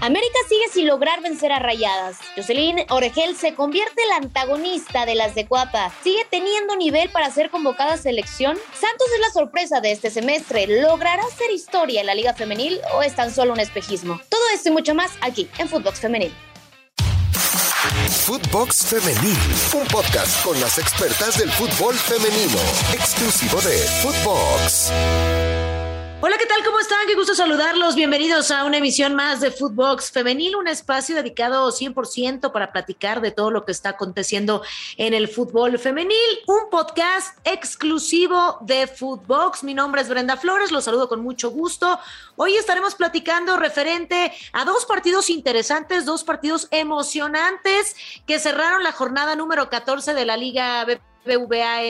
América sigue sin lograr vencer a Rayadas. Jocelyn Oregel se convierte en la antagonista de las de Cuapa. Sigue teniendo nivel para ser convocada a selección. Santos es la sorpresa de este semestre. ¿Logrará hacer historia en la Liga Femenil o es tan solo un espejismo? Todo esto y mucho más aquí en Footbox Femenil. Footbox Femenil, un podcast con las expertas del fútbol femenino, exclusivo de Footbox. Hola, ¿qué tal? ¿Cómo están? Qué gusto saludarlos. Bienvenidos a una emisión más de Footbox Femenil, un espacio dedicado 100% para platicar de todo lo que está aconteciendo en el fútbol femenil, un podcast exclusivo de Footbox. Mi nombre es Brenda Flores, los saludo con mucho gusto. Hoy estaremos platicando referente a dos partidos interesantes, dos partidos emocionantes que cerraron la jornada número 14 de la Liga BP BVA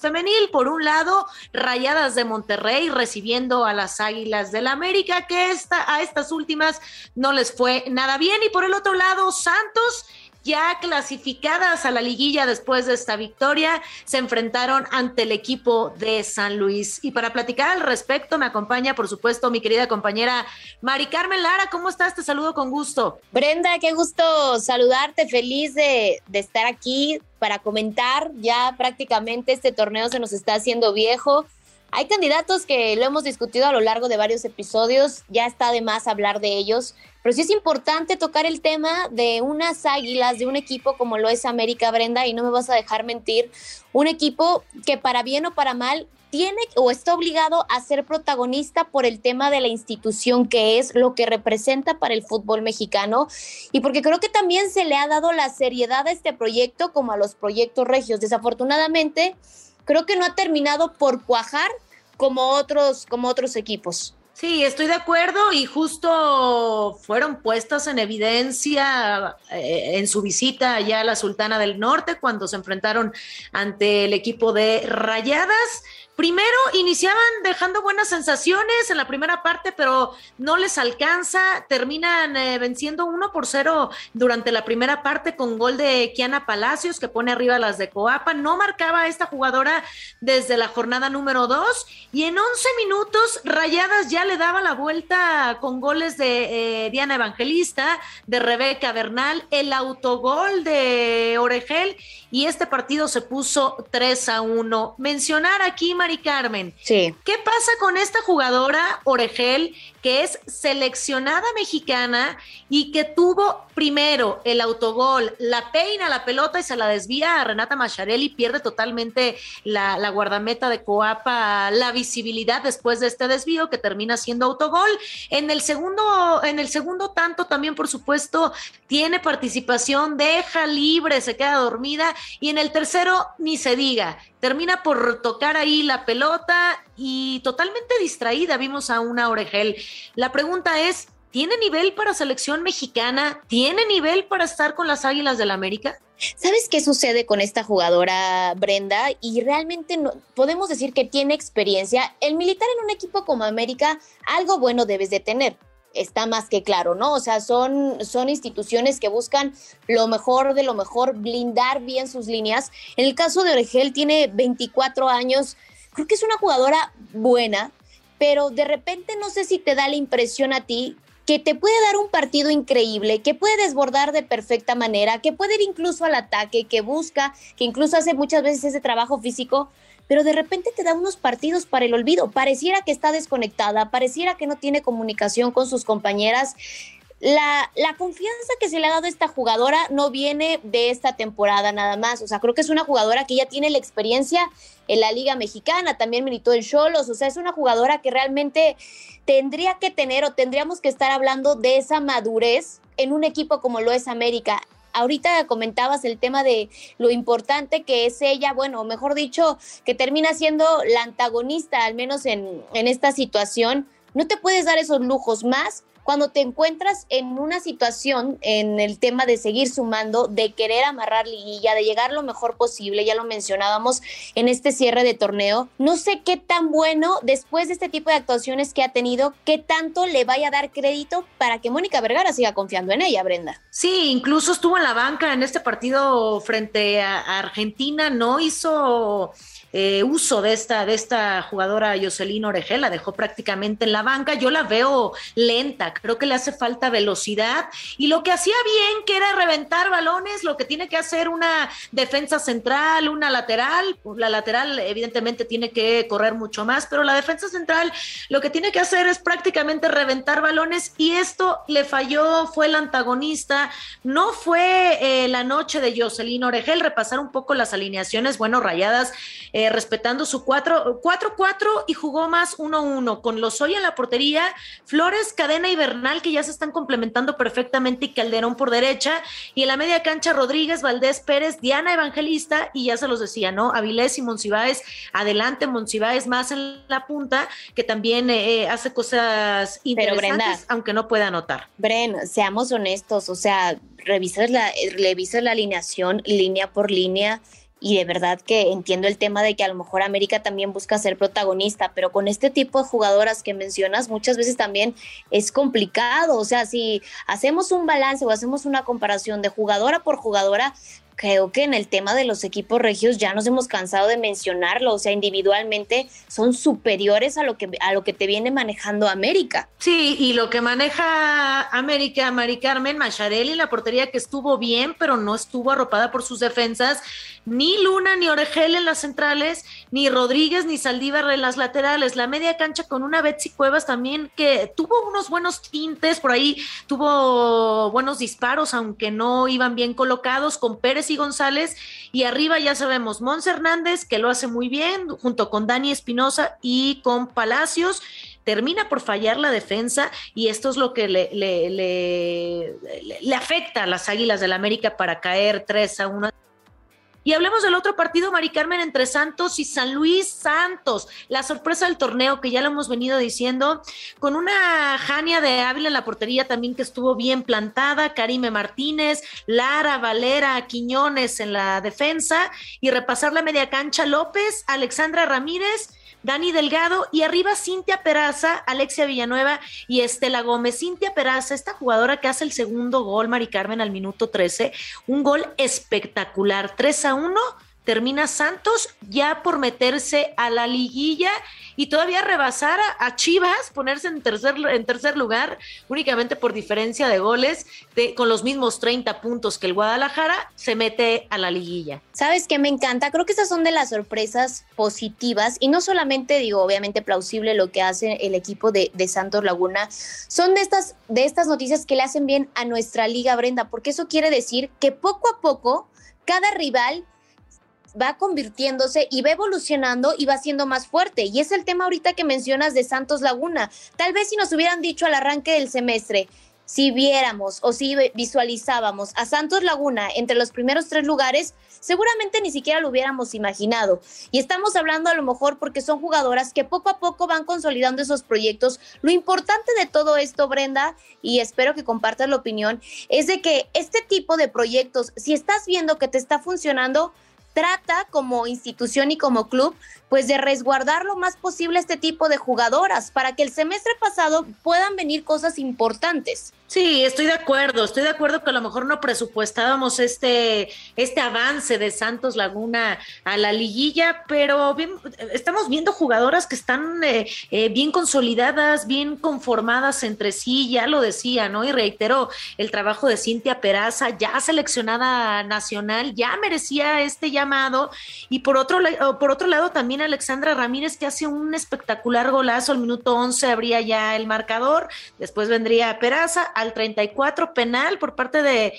femenil. Por un lado, Rayadas de Monterrey recibiendo a las Águilas del la América, que esta, a estas últimas no les fue nada bien. Y por el otro lado, Santos ya clasificadas a la liguilla después de esta victoria, se enfrentaron ante el equipo de San Luis. Y para platicar al respecto, me acompaña, por supuesto, mi querida compañera Mari Carmen Lara. ¿Cómo estás? Te saludo con gusto. Brenda, qué gusto saludarte. Feliz de, de estar aquí para comentar. Ya prácticamente este torneo se nos está haciendo viejo. Hay candidatos que lo hemos discutido a lo largo de varios episodios, ya está de más hablar de ellos, pero sí es importante tocar el tema de unas águilas, de un equipo como lo es América Brenda, y no me vas a dejar mentir, un equipo que para bien o para mal tiene o está obligado a ser protagonista por el tema de la institución que es lo que representa para el fútbol mexicano y porque creo que también se le ha dado la seriedad a este proyecto como a los proyectos regios. Desafortunadamente, creo que no ha terminado por cuajar como otros como otros equipos. Sí, estoy de acuerdo y justo fueron puestas en evidencia eh, en su visita allá a la Sultana del Norte cuando se enfrentaron ante el equipo de Rayadas. Primero iniciaban dejando buenas sensaciones en la primera parte, pero no les alcanza. Terminan eh, venciendo 1 por 0 durante la primera parte con gol de Kiana Palacios, que pone arriba las de Coapa. No marcaba esta jugadora desde la jornada número 2 y en 11 minutos Rayadas ya le daba la vuelta con goles de eh, Diana Evangelista, de Rebeca Bernal, el autogol de Oregel y este partido se puso 3 a 1. Mencionar aquí, Mari Carmen, sí. ¿qué pasa con esta jugadora Oregel que es seleccionada mexicana y que tuvo primero el autogol, la peina la pelota y se la desvía a Renata Macharelli, pierde totalmente la, la guardameta de Coapa la visibilidad después de este desvío que termina siendo autogol. En el segundo, en el segundo tanto también, por supuesto, tiene participación, deja libre, se queda dormida y en el tercero ni se diga, termina por tocar ahí la pelota y totalmente distraída vimos a una Oregel. La pregunta es, ¿tiene nivel para selección mexicana? ¿Tiene nivel para estar con las Águilas del la América? ¿Sabes qué sucede con esta jugadora Brenda? Y realmente no, podemos decir que tiene experiencia. El militar en un equipo como América, algo bueno debes de tener está más que claro, ¿no? O sea, son, son instituciones que buscan lo mejor de lo mejor, blindar bien sus líneas. En el caso de Oregel, tiene 24 años, creo que es una jugadora buena, pero de repente no sé si te da la impresión a ti que te puede dar un partido increíble, que puede desbordar de perfecta manera, que puede ir incluso al ataque, que busca, que incluso hace muchas veces ese trabajo físico, pero de repente te da unos partidos para el olvido. Pareciera que está desconectada, pareciera que no tiene comunicación con sus compañeras. La, confianza que se le ha dado a esta jugadora no viene de esta temporada nada más. O sea, creo que es una jugadora que ya tiene la experiencia en la Liga Mexicana, también militó en Cholos. O sea, es una jugadora que realmente tendría que tener o tendríamos que estar hablando de esa madurez en un equipo como lo es América ahorita comentabas el tema de lo importante que es ella, bueno, mejor dicho, que termina siendo la antagonista, al menos en, en esta situación. No te puedes dar esos lujos más cuando te encuentras en una situación en el tema de seguir sumando, de querer amarrar liguilla, de llegar lo mejor posible, ya lo mencionábamos en este cierre de torneo, no sé qué tan bueno después de este tipo de actuaciones que ha tenido, qué tanto le vaya a dar crédito para que Mónica Vergara siga confiando en ella, Brenda. Sí, incluso estuvo en la banca en este partido frente a Argentina, no hizo eh, uso de esta, de esta jugadora Jocelyn Orejela, dejó prácticamente en la banca. Yo la veo lenta, creo que le hace falta velocidad. Y lo que hacía bien, que era reventar balones, lo que tiene que hacer una defensa central, una lateral, la lateral evidentemente tiene que correr mucho más, pero la defensa central lo que tiene que hacer es prácticamente reventar balones. Y esto le falló, fue el antagonista, no fue eh, la noche de Jocelyn Oregel, repasar un poco las alineaciones, bueno, rayadas, respetando su 4-4 y jugó más 1-1 con los hoy en la portería, Flores, Cadena y Bernal que ya se están complementando perfectamente y Calderón por derecha y en la media cancha Rodríguez, Valdés Pérez, Diana Evangelista y ya se los decía, ¿no? Avilés y Monsiváis, adelante Monsiváis más en la punta que también eh, hace cosas interesantes aunque no pueda anotar. Bren, seamos honestos, o sea, revisas la, revisas la alineación línea por línea y de verdad que entiendo el tema de que a lo mejor América también busca ser protagonista, pero con este tipo de jugadoras que mencionas muchas veces también es complicado, o sea, si hacemos un balance o hacemos una comparación de jugadora por jugadora, creo que en el tema de los equipos regios ya nos hemos cansado de mencionarlo, o sea, individualmente son superiores a lo que a lo que te viene manejando América. Sí, y lo que maneja América, Mari Carmen Macharelli, la portería que estuvo bien, pero no estuvo arropada por sus defensas, ni Luna ni Oregel en las centrales, ni Rodríguez ni Saldívar en las laterales, la media cancha con una Betsy Cuevas también que tuvo unos buenos tintes, por ahí tuvo buenos disparos, aunque no iban bien colocados, con Pérez González. Y arriba ya sabemos, Mons Hernández, que lo hace muy bien, junto con Dani Espinosa y con Palacios termina por fallar la defensa y esto es lo que le, le, afecta a las Águilas del América para caer 3 a 1 y hablemos del otro partido, Mari Carmen, entre Santos y San Luis Santos. La sorpresa del torneo, que ya lo hemos venido diciendo, con una Jania de Ávila en la portería también que estuvo bien plantada, Karime Martínez, Lara, Valera, Quiñones en la defensa y repasar la media cancha López, Alexandra Ramírez Dani Delgado y arriba Cintia Peraza, Alexia Villanueva y Estela Gómez. Cintia Peraza, esta jugadora que hace el segundo gol, Mari Carmen, al minuto 13, un gol espectacular, 3 a 1 termina Santos ya por meterse a la liguilla y todavía rebasar a, Chivas, ponerse en tercer, en tercer lugar únicamente por diferencia de goles, con los mismos 30 puntos que el Guadalajara, se mete a la liguilla. ¿Sabes qué me encanta? Creo que estas son de las sorpresas positivas y no solamente digo, obviamente plausible lo que hace el equipo de, de Santos Laguna, son de estas, de estas noticias que le hacen bien a nuestra liga, Brenda, porque eso quiere decir que poco a poco cada rival va convirtiéndose y va evolucionando y va siendo más fuerte. Y es el tema ahorita que mencionas de Santos Laguna. Tal vez si nos hubieran dicho al arranque del semestre, si viéramos o si visualizábamos a Santos Laguna entre los primeros tres lugares, seguramente ni siquiera lo hubiéramos imaginado. Y estamos hablando a lo mejor porque son jugadoras que poco a poco van consolidando esos proyectos. Lo importante de todo esto, Brenda, y espero que compartas la opinión, es de que este tipo de proyectos, si estás viendo que te está funcionando, trata como institución y como club, pues de resguardar lo más posible este tipo de jugadoras para que el semestre pasado puedan venir cosas importantes. Sí, estoy de acuerdo, estoy de acuerdo que a lo mejor no presupuestábamos este, este avance de Santos Laguna a la liguilla, pero estamos viendo jugadoras que están eh, eh, bien consolidadas, bien conformadas entre sí, ya lo decía, ¿no? Y reitero, el trabajo de Cintia Peraza, ya seleccionada nacional, ya merecía este y por otro, por otro lado también Alexandra Ramírez, que hace un espectacular golazo, al minuto 11 habría ya el marcador, después vendría Peraza, al 34 penal por parte de,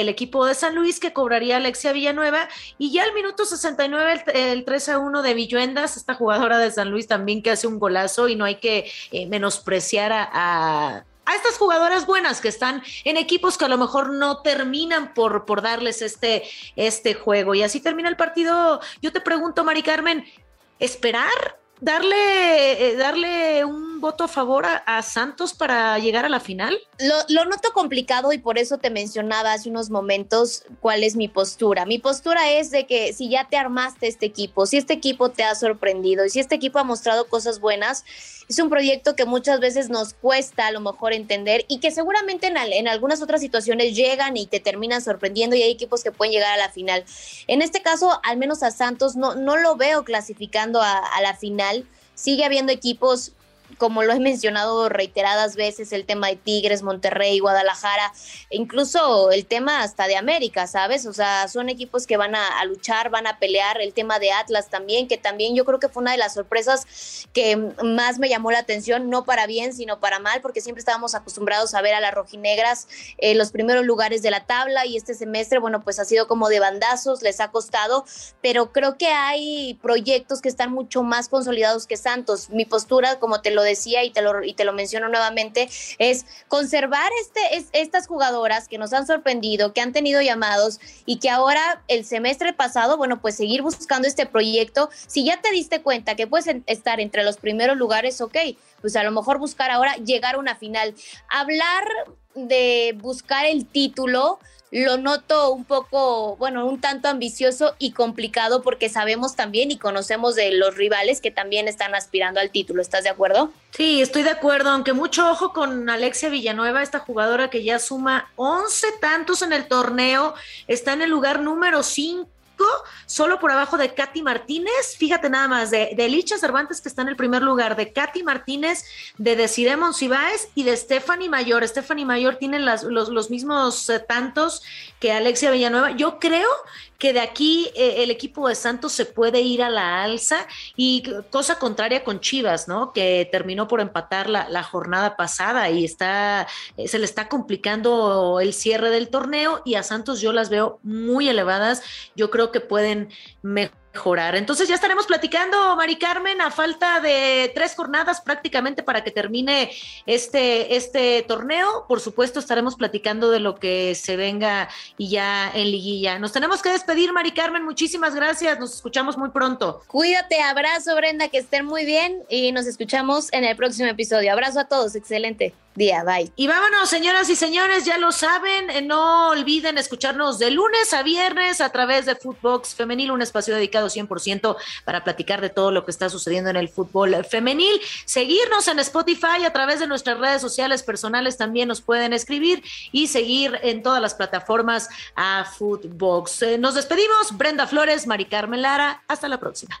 el equipo de San Luis que cobraría Alexia Villanueva. Y ya al minuto 69 el, 3 a 1 de Villuendas, esta jugadora de San Luis también que hace un golazo y no hay que eh, menospreciar a a estas jugadoras buenas que están en equipos que a lo mejor no terminan por, por darles este, este juego. Y así termina el partido. Yo te pregunto, Mari Carmen, ¿esperar darle, eh, darle un voto a favor a, Santos para llegar a la final? Lo, noto complicado y por eso te mencionaba hace unos momentos cuál es mi postura. Mi postura es de que si ya te armaste este equipo, si este equipo te ha sorprendido y si este equipo ha mostrado cosas buenas, es un proyecto que muchas veces nos cuesta a lo mejor entender y que seguramente en, en algunas otras situaciones llegan y te terminan sorprendiendo y hay equipos que pueden llegar a la final. En este caso, al menos a Santos no, no lo veo clasificando a, a la final sigue habiendo equipos como lo he mencionado reiteradas veces, el tema de Tigres, Monterrey, Guadalajara, incluso el tema hasta de América, ¿sabes? O sea, son equipos que van a, luchar, van a pelear, el tema de Atlas también, que también yo creo que fue una de las sorpresas que más me llamó la atención, no para bien, sino para mal, porque siempre estábamos acostumbrados a ver a las rojinegras en los primeros lugares de la tabla y este semestre, bueno, pues ha sido como de bandazos, les ha costado, pero creo que hay proyectos que están mucho más consolidados que Santos. Mi postura, como te lo decía y te lo, y te lo menciono nuevamente, es conservar este, estas jugadoras que nos han sorprendido, que han tenido llamados y que ahora el semestre pasado, bueno, pues seguir buscando este proyecto. Si ya te diste cuenta que puedes estar entre los primeros lugares, ok, pues a lo mejor buscar ahora llegar a una final. Hablar de buscar el título lo noto un poco, bueno, un tanto ambicioso y complicado porque sabemos también y conocemos de los rivales que también están aspirando al título. ¿Estás de acuerdo? Sí, estoy de acuerdo, aunque mucho ojo con Alexia Villanueva, esta jugadora que ya suma 11 tantos en el torneo, está en el lugar número 5 solo por abajo de Katy Martínez. Fíjate nada más, de, de Cervantes, que está en el primer lugar, de Katy Martínez, de Desiree Monsiváis y de Stephanie Mayor. Stephanie Mayor tiene los, los, mismos eh, tantos que Alexia Villanueva. Yo creo que de aquí eh, el equipo de Santos se puede ir a la alza y cosa contraria con Chivas, ¿no? Que terminó por empatar la, jornada pasada y está, eh, se le está complicando el cierre del torneo y a Santos yo las veo muy elevadas. Yo creo que pueden mejorar mejorar. Entonces ya estaremos platicando, Mari Carmen, a falta de tres jornadas prácticamente para que termine este, este torneo. Por supuesto, estaremos platicando de lo que se venga y ya en liguilla. Nos tenemos que despedir, Mari Carmen. Muchísimas gracias. Nos escuchamos muy pronto. Cuídate, abrazo, Brenda, que estén muy bien y nos escuchamos en el próximo episodio. Abrazo a todos, excelente día. Bye. Y vámonos, señoras y señores, ya lo saben, eh, no olviden escucharnos de lunes a viernes a través de Footbox Femenil, un espacio dedicado 100% para platicar de todo lo que está sucediendo en el fútbol femenil. Seguirnos en Spotify a través de nuestras redes sociales personales también nos pueden escribir y seguir en todas las plataformas a Footbox. Eh, nos despedimos, Brenda Flores, Mari Carmen Lara, hasta la próxima.